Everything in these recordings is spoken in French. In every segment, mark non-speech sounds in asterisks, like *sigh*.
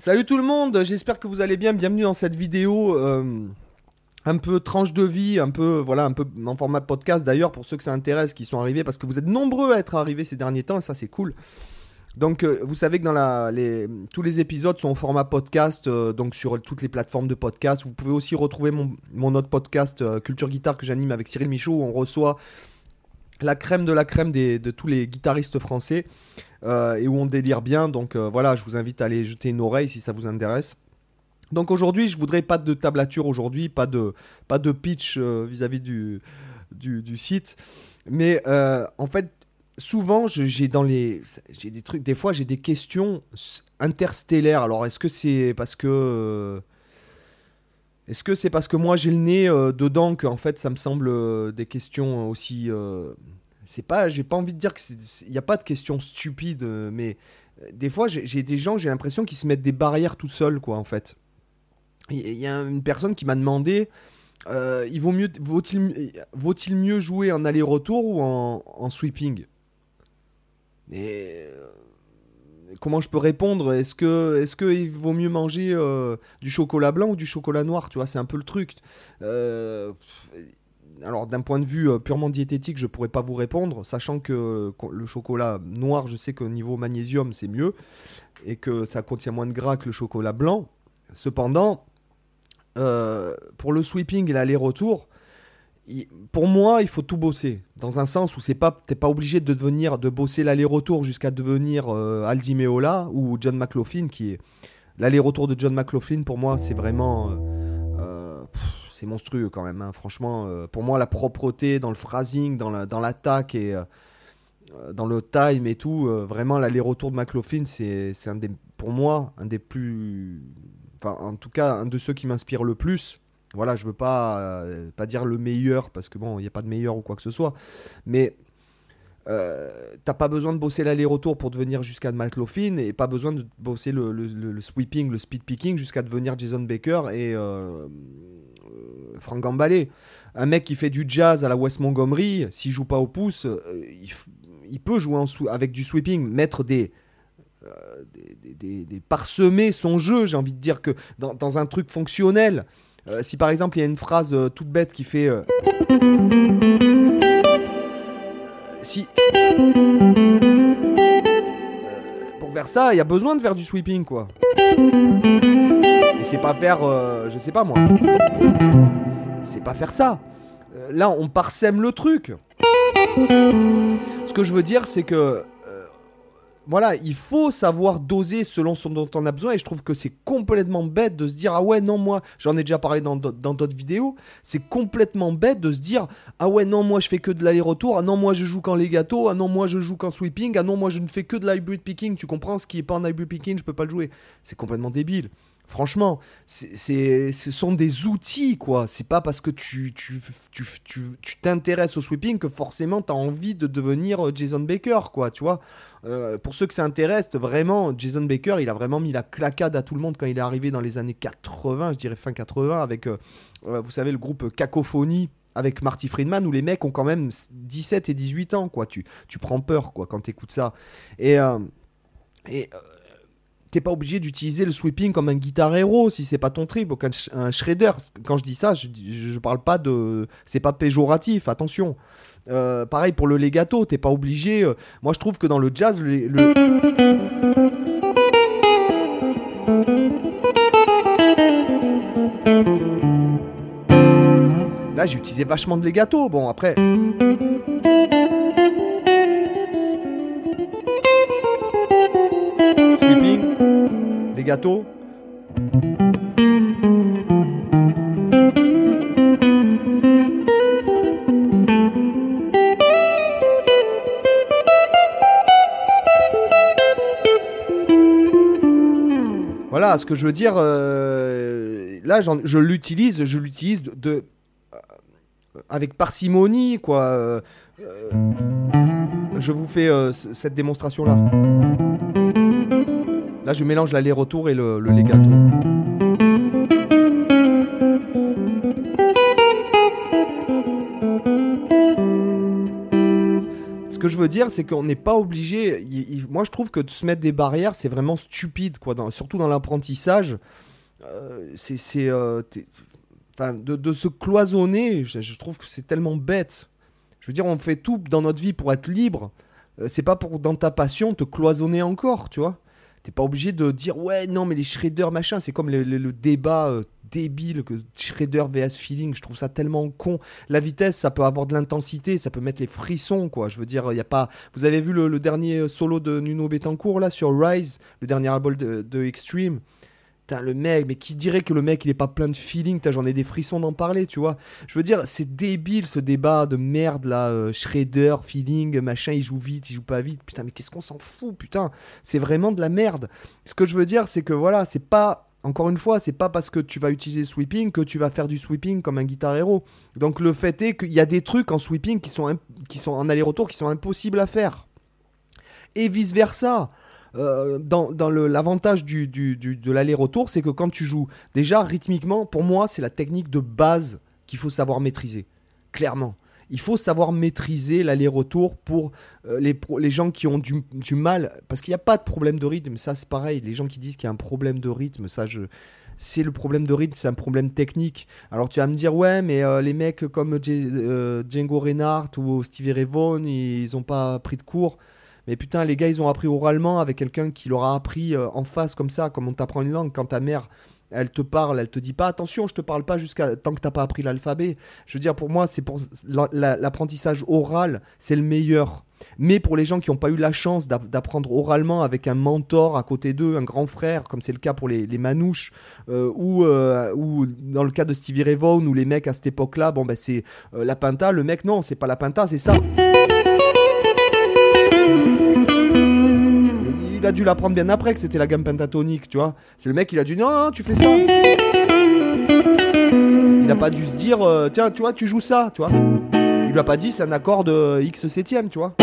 Salut tout le monde, j'espère que vous allez bien. Bienvenue dans cette vidéo euh, un peu tranche de vie, un peu voilà, un peu en format podcast d'ailleurs pour ceux que ça intéresse qui sont arrivés parce que vous êtes nombreux à être arrivés ces derniers temps et ça c'est cool. Donc euh, vous savez que dans tous les épisodes sont en format podcast euh, donc sur toutes les plateformes de podcast. Vous pouvez aussi retrouver mon, mon autre podcast Culture Guitare que j'anime avec Cyril Michaud où on reçoit la crème de la crème de tous les guitaristes français euh, et où on délire bien. Donc euh, voilà, je vous invite à aller jeter une oreille si ça vous intéresse. Donc aujourd'hui, je voudrais pas de tablature aujourd'hui, pas de, pas de pitch euh, vis-à-vis du, du, site. Mais en fait, souvent, j'ai dans les, j'ai des trucs, des fois, j'ai des questions interstellaires. Alors, est-ce que c'est parce que est-ce que c'est parce que moi j'ai le nez euh, dedans que en fait ça me semble euh, des questions aussi. Euh, c'est pas, j'ai pas envie de dire qu'il n'y a pas de questions stupides, mais des fois j'ai des gens, j'ai l'impression qu'ils se mettent des barrières tout seuls, quoi, en fait. Il y, a une personne qui m'a demandé, il vaut-il, mieux jouer en aller-retour ou en, en sweeping? Et comment je peux répondre? Est-ce que est-ce que il vaut mieux manger euh, du chocolat blanc ou du chocolat noir? Tu vois, c'est un peu le truc. Euh, alors d'un point de vue euh, purement diététique, je pourrais pas vous répondre, sachant que le chocolat noir, je sais qu'au niveau magnésium, c'est mieux et que ça contient moins de gras que le chocolat blanc. Cependant, pour le sweeping et l'aller-retour, pour moi, il faut tout bosser. Dans un sens où c'est pas, t'es pas obligé de devenir, de bosser l'aller-retour jusqu'à devenir euh, Aldi Meola ou John McLaughlin, qui l'aller-retour de John McLaughlin. Pour moi, c'est vraiment, euh, euh, c'est monstrueux quand même. Hein. Franchement, pour moi, la propreté dans le phrasing, dans la, dans l'attaque et dans le time et tout, vraiment l'aller-retour de McLaughlin, c'est, c'est un des, pour moi, un des plus, enfin, en tout cas, un de ceux qui m'inspire le plus. Voilà, je veux pas, euh, pas dire le meilleur, parce que bon, il n'y a pas de meilleur ou quoi que ce soit. Mais euh, t'as pas besoin de bosser l'aller-retour pour devenir jusqu'à Matt Laughlin et pas besoin de bosser le, sweeping, le speed picking jusqu'à devenir Jason Baker et euh, Frank Gambale. Un mec qui fait du jazz à la West Montgomery, s'il joue pas au pouce, il, peut jouer avec du sweeping, mettre des, des, parsemer son jeu, j'ai envie de dire que dans, dans un truc fonctionnel, euh, si par exemple il y a une phrase euh, toute bête qui fait. Euh, si. pour faire ça, il y a besoin de faire du sweeping quoi. Et c'est pas faire. je sais pas moi. C'est pas faire ça. là, on parsème le truc. Ce que je veux dire, c'est que voilà, il faut savoir doser selon ce dont on a besoin. Et je trouve que c'est complètement bête de se dire Ah ouais, non, moi, j'en ai déjà parlé dans d'autres vidéos. C'est complètement bête de se dire Ah ouais, non, moi, je fais que de l'aller-retour. Ah non, moi, je joue qu'en legato. Ah non, moi, je joue qu'en sweeping. Ah non, moi, je ne fais que de l'hybrid picking. Tu comprends Ce qui est pas en hybrid picking, je peux pas le jouer. C'est complètement débile. Franchement, ce sont des outils, quoi. C'est pas parce que tu, t'intéresses au sweeping que forcément tu as envie de devenir euh, Jason Baker, quoi, tu vois. Euh, pour ceux que ça intéresse, vraiment, Jason Baker, il a vraiment mis la claquade à tout le monde quand il est arrivé dans les années 80, je dirais fin 80, avec, euh, vous savez, le groupe Cacophonie avec Marty Friedman où les mecs ont quand même 17 et 18 ans, quoi. Tu, prends peur, quoi, quand tu écoutes ça. Et. et t'es pas obligé d'utiliser le sweeping comme un guitar héros si c'est pas ton trip, un, shredder. Quand je dis ça, je, je, parle pas de. C'est pas péjoratif, attention. Euh, pareil pour le legato, t'es pas obligé. Euh, moi, je trouve que dans le jazz, le... Là, j'ai utilisé vachement de legato. Bon, après. Voilà, ce que je veux dire, euh, là, je l'utilise, je l'utilise de, euh, avec parcimonie, quoi. Euh, je vous fais cette démonstration-là. Là, je mélange l'aller-retour et le, le legato. Ce que je veux dire, c'est qu'on n'est pas obligé. moi, je trouve que de se mettre des barrières, c'est vraiment stupide, quoi. surtout dans l'apprentissage. Euh, c'est. Euh, de, se cloisonner, je, trouve que c'est tellement bête. Je veux dire, on fait tout dans notre vie pour être libre. Euh, c'est pas pour, dans ta passion, te cloisonner encore, tu vois. T'es pas obligé de dire, ouais, non, mais les shredders, machin. C'est comme le, débat débile que Shredder vs Feeling, je trouve ça tellement con. La vitesse, ça peut avoir de l'intensité, ça peut mettre les frissons, quoi. Je veux dire, il y a pas. Vous avez vu le, dernier solo de Nuno Betancourt là sur Rise, le dernier album de, Extreme? Le mec, mais qui dirait que le mec il est pas plein de feeling J'en ai des frissons d'en parler, tu vois. Je veux dire, c'est débile ce débat de merde là. Euh, Shredder, feeling, machin, il joue vite, il joue pas vite. Putain, mais qu'est-ce qu'on s'en fout, putain. C'est vraiment de la merde. Ce que je veux dire, c'est que voilà, c'est pas encore une fois, c'est pas parce que tu vas utiliser sweeping que tu vas faire du sweeping comme un guitar héros. Donc le fait est qu'il y a des trucs en sweeping qui sont, qui sont en aller-retour qui sont impossibles à faire. Et vice versa. Euh, dans, l'avantage du, de l'aller-retour, c'est que quand tu joues, déjà rythmiquement, pour moi, c'est la technique de base qu'il faut savoir maîtriser. Clairement il faut savoir maîtriser l'aller-retour pour euh, les, gens qui ont du, mal, parce qu'il n'y a pas de problème de rythme, ça c'est pareil, les gens qui disent qu'il y a un problème de rythme, ça. C'est le problème de rythme, c'est un problème technique. Alors tu vas me dire, ouais, mais euh, les mecs comme Django Reinhardt ou Stevie Ray Vaughan, ils n'ont pas pris de cours. Mais putain, les gars, ils ont appris oralement avec quelqu'un qui leur a appris en face comme ça, comme on t'apprend une langue. Quand ta mère, elle te parle, elle te dit pas attention, je te parle pas jusqu'à tant que t'as pas appris l'alphabet. Je veux dire, pour moi, c'est pour l'apprentissage oral, c'est le meilleur. Mais pour les gens qui n'ont pas eu la chance d'apprendre oralement avec un mentor à côté d'eux, un grand frère, comme c'est le cas pour les, manouches, euh, ou, euh, ou dans le cas de Stevie Ray Vaughan, où les mecs à cette époque-là, bon ben c'est euh, la pinta, le mec non, c'est pas la pinta, c'est ça. A dû l'apprendre bien après que c'était la gamme pentatonique, tu vois. C'est le mec, il a dit non, tu fais ça. Il a pas dû se dire, euh, tiens, tu vois, tu joues ça, tu vois. Il lui a pas dit c'est un accord de X septième, tu vois.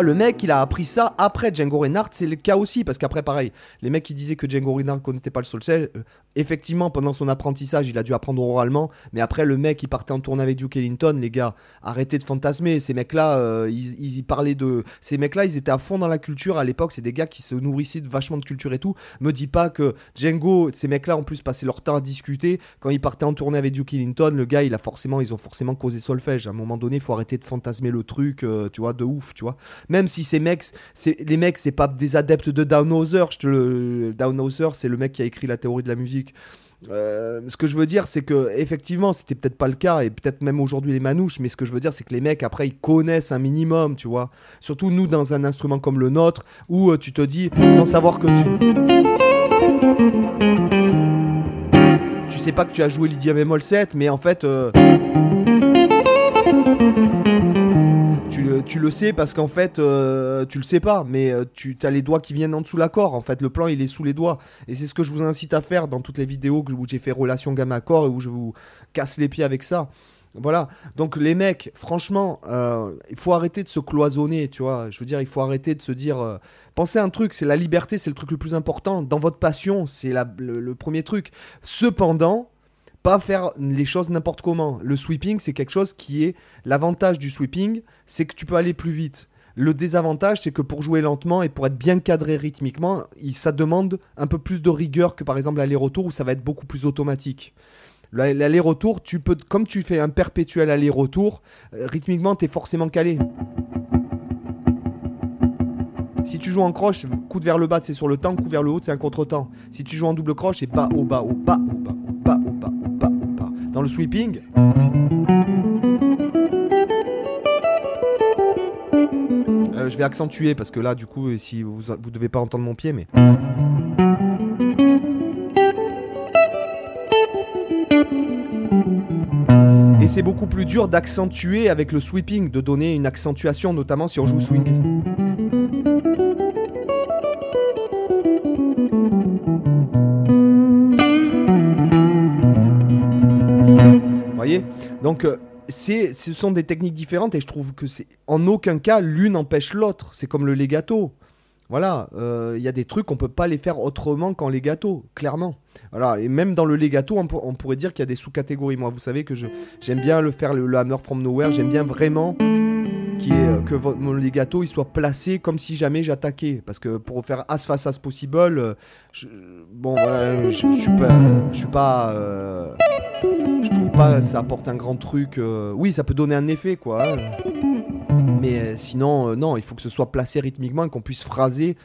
Le mec, il a appris ça après Django Reinhardt, c'est le cas aussi, parce qu'après, pareil, les mecs qui disaient que Django Reinhardt connaissait pas le solfège, euh, effectivement, pendant son apprentissage, il a dû apprendre oralement, mais après, le mec, il partait en tournée avec Duke Ellington, les gars, arrêtez de fantasmer, ces mecs-là, euh, ils, parlaient de... Ces mecs-là, ils étaient à fond dans la culture à l'époque, c'est des gars qui se nourrissaient vachement de culture et tout. Me dis pas que Django, ces mecs-là, en plus, passaient leur temps à discuter, quand ils partaient en tournée avec Duke Ellington, le gars, il a forcément, ils ont forcément causé solfège. À un moment donné, faut arrêter de fantasmer le truc, euh, tu vois, de ouf, tu vois. Même si ces mecs les mecs, c'est pas des adeptes de Downhauser. Je te le, Downhauser, c'est le mec qui a écrit la théorie de la musique. Euh, ce que je veux dire, c'est que effectivement, c'était peut-être pas le cas, et peut-être même aujourd'hui les manouches, mais ce que je veux dire, c'est que les mecs, après, ils connaissent un minimum, tu vois. Surtout nous, dans un instrument comme le nôtre, où euh, tu te dis, sans savoir que tu. Tu sais pas que tu as joué Lydia bémol 7, mais en fait. Euh, tu le sais parce qu'en fait, euh, tu le sais pas, mais euh, tu as les doigts qui viennent en dessous l'accord. En fait, le plan, il est sous les doigts. Et c'est ce que je vous incite à faire dans toutes les vidéos où j'ai fait relation gamme-accord et où je vous casse les pieds avec ça. Voilà. Donc les mecs, franchement, euh, il faut arrêter de se cloisonner, tu vois. Je veux dire, il faut arrêter de se dire. pensez à un truc, c'est la liberté, c'est le truc le plus important. Dans votre passion, c'est le, premier truc. Cependant, pas faire les choses n'importe comment. Le sweeping, c'est quelque chose qui est l'avantage du sweeping, c'est que tu peux aller plus vite. Le désavantage, c'est que pour jouer lentement et pour être bien cadré rythmiquement, ça demande un peu plus de rigueur que par exemple l'aller-retour où ça va être beaucoup plus automatique. L'aller-retour, tu peux, comme tu fais un perpétuel aller-retour, euh, rythmiquement, tu es forcément calé. Si tu joues en croche, coup de vers le bas, c'est sur le temps, coup vers le haut, c'est un contre-temps. Si tu joues en double croche, c'est bas, au bas, au bas, au bas, au bas, au bas, au bas, au bas. Dans le sweeping. Euh, je vais accentuer parce que là, du coup, si vous, vous devez pas entendre mon pied, mais. Et c'est beaucoup plus dur d'accentuer avec le sweeping, de donner une accentuation, notamment si on joue swing. Donc, euh, c'est, ce sont des techniques différentes et je trouve que c'est en aucun cas l'une empêche l'autre. C'est comme le legato. Voilà, euh, il y a des trucs, on peut pas les faire autrement qu'en legato, clairement. Voilà, et même dans le legato, on, pour- on pourrait dire qu'il y a des sous-catégories. Moi, vous savez que j'aime bien le faire, le, hammer from nowhere, j'aime bien vraiment euh, que mon legato il soit placé comme si jamais j'attaquais. Parce que pour faire as face as possible, je- bon voilà, je, je suis pas, je trouve pas ça apporte un grand truc. euh, oui, ça peut donner un effet quoi. hein. Mais euh, sinon, euh, non, il faut que ce soit placé rythmiquement qu'on puisse phraser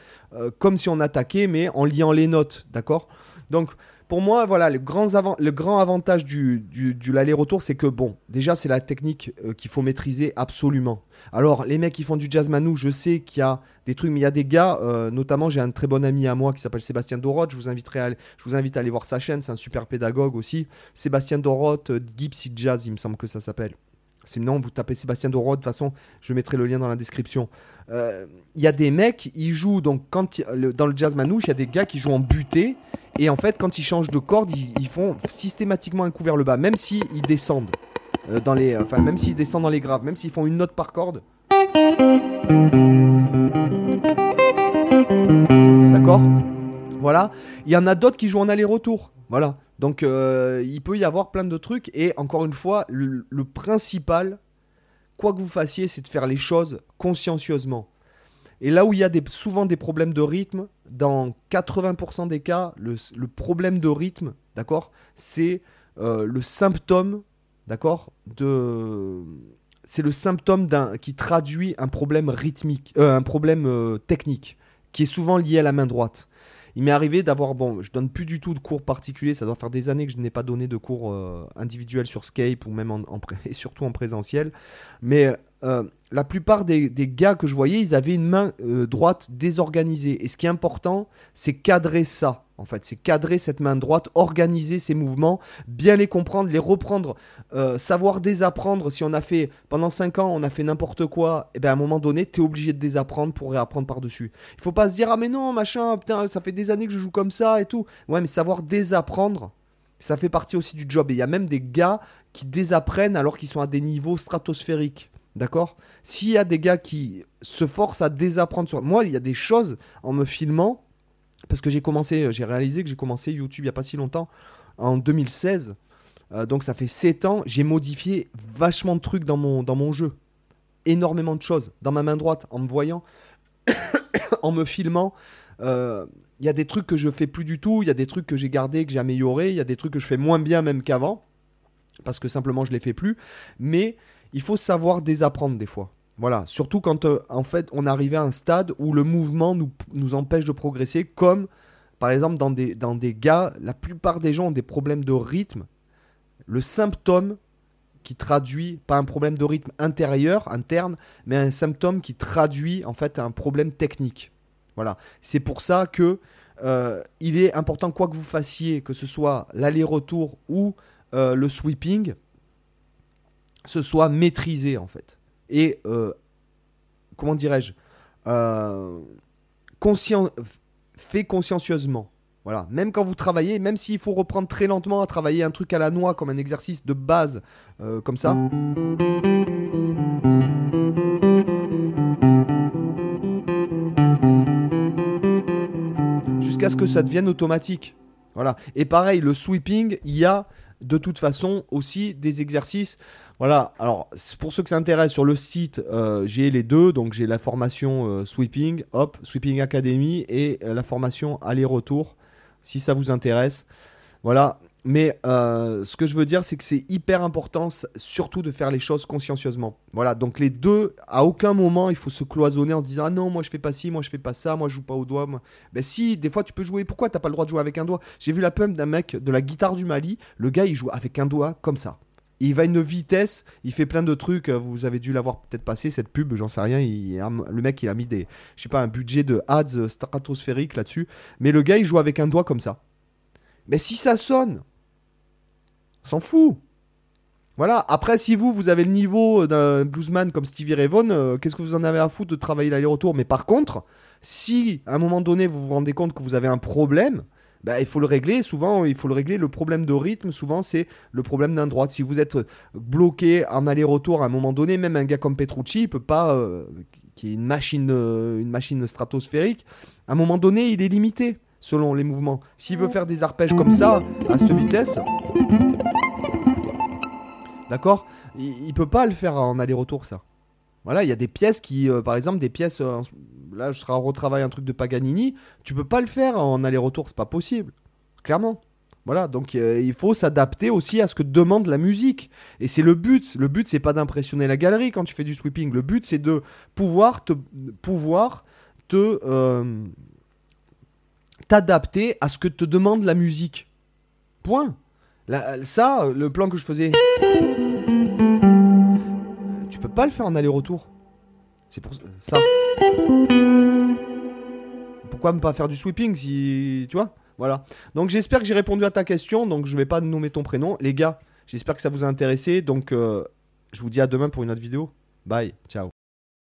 comme si on attaquait, mais en liant les notes, d'accord? Donc, pour moi, voilà, le, grand avantage du, du, du l'aller-retour, c'est que, bon, déjà, c'est la technique euh, qu'il faut maîtriser absolument. Alors, les mecs qui font du jazz manou, je sais qu'il y a des trucs, mais il y a des gars, euh, notamment, j'ai un très bon ami à moi qui s'appelle Sébastien Doroth, je vous, inviterai je vous invite à aller voir sa chaîne, c'est un super pédagogue aussi. Sébastien Doroth, euh, Jazz, il me semble que ça s'appelle. Sinon, vous tapez Sébastien Doroth, de toute façon, je mettrai le lien dans la description. Euh, Il y a des mecs, ils jouent, donc quand dans le jazz manouche, il y a des gars qui jouent en buté, et en fait, quand ils changent de corde, ils, font systématiquement un coup vers le bas, même s'ils descendent. euh, dans les, enfin, même descendent dans les graves, même s'ils font une note par corde. D'accord? Voilà. Il y en a d'autres qui jouent en aller-retour. Voilà. Donc, euh, il peut y avoir plein de trucs. Et encore une fois, le principal, quoi que vous fassiez, c'est de faire les choses consciencieusement. Et là où il y a souvent des problèmes de rythme, dans 80% des cas, le, problème de rythme, d'accord, c'est euh, le symptôme, d'accord, de, c'est le symptôme qui traduit un problème rythmique, euh, un problème euh, technique, qui est souvent lié à la main droite. Il m'est arrivé d'avoir, bon, je donne plus du tout de cours particuliers, ça doit faire des années que je n'ai pas donné de cours individuels sur Skype ou même en, *laughs* et surtout en présentiel. Mais euh, la plupart des, gars que je voyais, ils avaient une main euh, droite désorganisée. Et ce qui est important, c'est cadrer ça. En fait, c'est cadrer cette main droite, organiser ses mouvements, bien les comprendre, les reprendre, euh, savoir désapprendre. Si on a fait pendant 5 ans, on a fait n'importe quoi, et ben à un moment donné, tu es obligé de désapprendre pour réapprendre par-dessus. Il faut pas se dire ah mais non machin, putain, ça fait des années que je joue comme ça et tout. Ouais, mais savoir désapprendre, ça fait partie aussi du job. Et il y a même des gars qui désapprennent alors qu'ils sont à des niveaux stratosphériques. D'accord? S'il y a des gars qui se forcent à désapprendre sur. Moi, il y a des choses en me filmant, parce que j'ai commencé, j'ai réalisé que j'ai commencé YouTube il n'y a pas si longtemps, en 2016. Euh, donc ça fait 7 ans, j'ai modifié vachement de trucs dans mon, dans mon jeu. Énormément de choses. Dans ma main droite, en me voyant, *coughs* en me filmant. euh, Il y a des trucs que je fais plus du tout, il y a des trucs que j'ai gardés, que j'ai améliorés, il y a des trucs que je fais moins bien même qu'avant, parce que simplement je les fais plus. Mais il faut savoir désapprendre des fois. Voilà, surtout quand euh, en fait on arrive à un stade où le mouvement nous, empêche de progresser, comme par exemple dans des, dans des gars, la plupart des gens ont des problèmes de rythme. Le symptôme qui traduit, pas un problème de rythme intérieur, interne, mais un symptôme qui traduit en fait un problème technique. Voilà, c'est pour ça que euh, il est important, quoi que vous fassiez, que ce soit l'aller-retour ou euh, le sweeping, ce soit maîtrisé en fait. Et euh, comment dirais-je euh, fait consciencieusement. Voilà, même quand vous travaillez, même s'il faut reprendre très lentement à travailler un truc à la noix comme un exercice de base, euh, comme ça. Jusqu'à ce que ça devienne automatique. Voilà. Et pareil, le sweeping, il y a de toute façon aussi des exercices. Voilà, alors pour ceux que ça intéresse, sur le site, euh, j'ai les deux. Donc j'ai la formation euh, Sweeping, hop, Sweeping Academy et euh, la formation Aller-Retour, si ça vous intéresse. Voilà, mais ce que je veux dire, c'est que c'est hyper important, surtout de faire les choses consciencieusement. Voilà, donc les deux, à aucun moment il faut se cloisonner en se disant Ah non, moi je fais pas ci, moi je fais pas ça, moi je joue pas au doigt. Moi... Ben si, des fois tu peux jouer. Pourquoi t'as pas le droit de jouer avec un doigt? J'ai vu la pump d'un mec de la guitare du Mali, le gars il joue avec un doigt comme ça. Il va à une vitesse, il fait plein de trucs. euh, Vous avez dû l'avoir peut-être passé cette pub, j'en sais rien. le mec, il a mis des, je sais pas, un budget de ads euh, stratosphérique là-dessus. Mais le gars, il joue avec un doigt comme ça. Mais si ça sonne, on s'en fout. Voilà. Après, si vous, vous avez le niveau d'un bluesman comme Stevie Ray Vaughan, euh, qu'est-ce que vous en avez à foutre de travailler l'aller-retour? Mais par contre, si à un moment donné vous vous rendez compte que vous avez un problème, bah, il faut le régler. Souvent, il faut le régler. Le problème de rythme, souvent, c'est le problème d'un droite. Si vous êtes bloqué en aller-retour à un moment donné, même un gars comme Petrucci, il peut pas, euh, qui est une machine, euh, une machine stratosphérique, à un moment donné, il est limité selon les mouvements. S'il veut faire des arpèges comme ça, à cette vitesse, d'accord, il, il peut pas le faire en aller-retour, ça. Voilà, il y a des pièces qui, euh, par exemple, des pièces. Là, je retravaille un truc de Paganini. Tu peux pas le faire en aller-retour, c'est pas possible. Clairement. Voilà, donc euh, il faut s'adapter aussi à ce que demande la musique. Et c'est le but. Le but, c'est pas d'impressionner la galerie quand tu fais du sweeping. Le but, c'est de pouvoir te, pouvoir te euh, t'adapter à ce que te demande la musique. Point. Ça, le plan que je faisais, tu peux pas le faire en aller-retour. C'est pour ça. Pourquoi ne pas faire du sweeping si tu vois Voilà. Donc j'espère que j'ai répondu à ta question. Donc je vais pas nommer ton prénom, les gars. J'espère que ça vous a intéressé. Donc euh, je vous dis à demain pour une autre vidéo. Bye, ciao.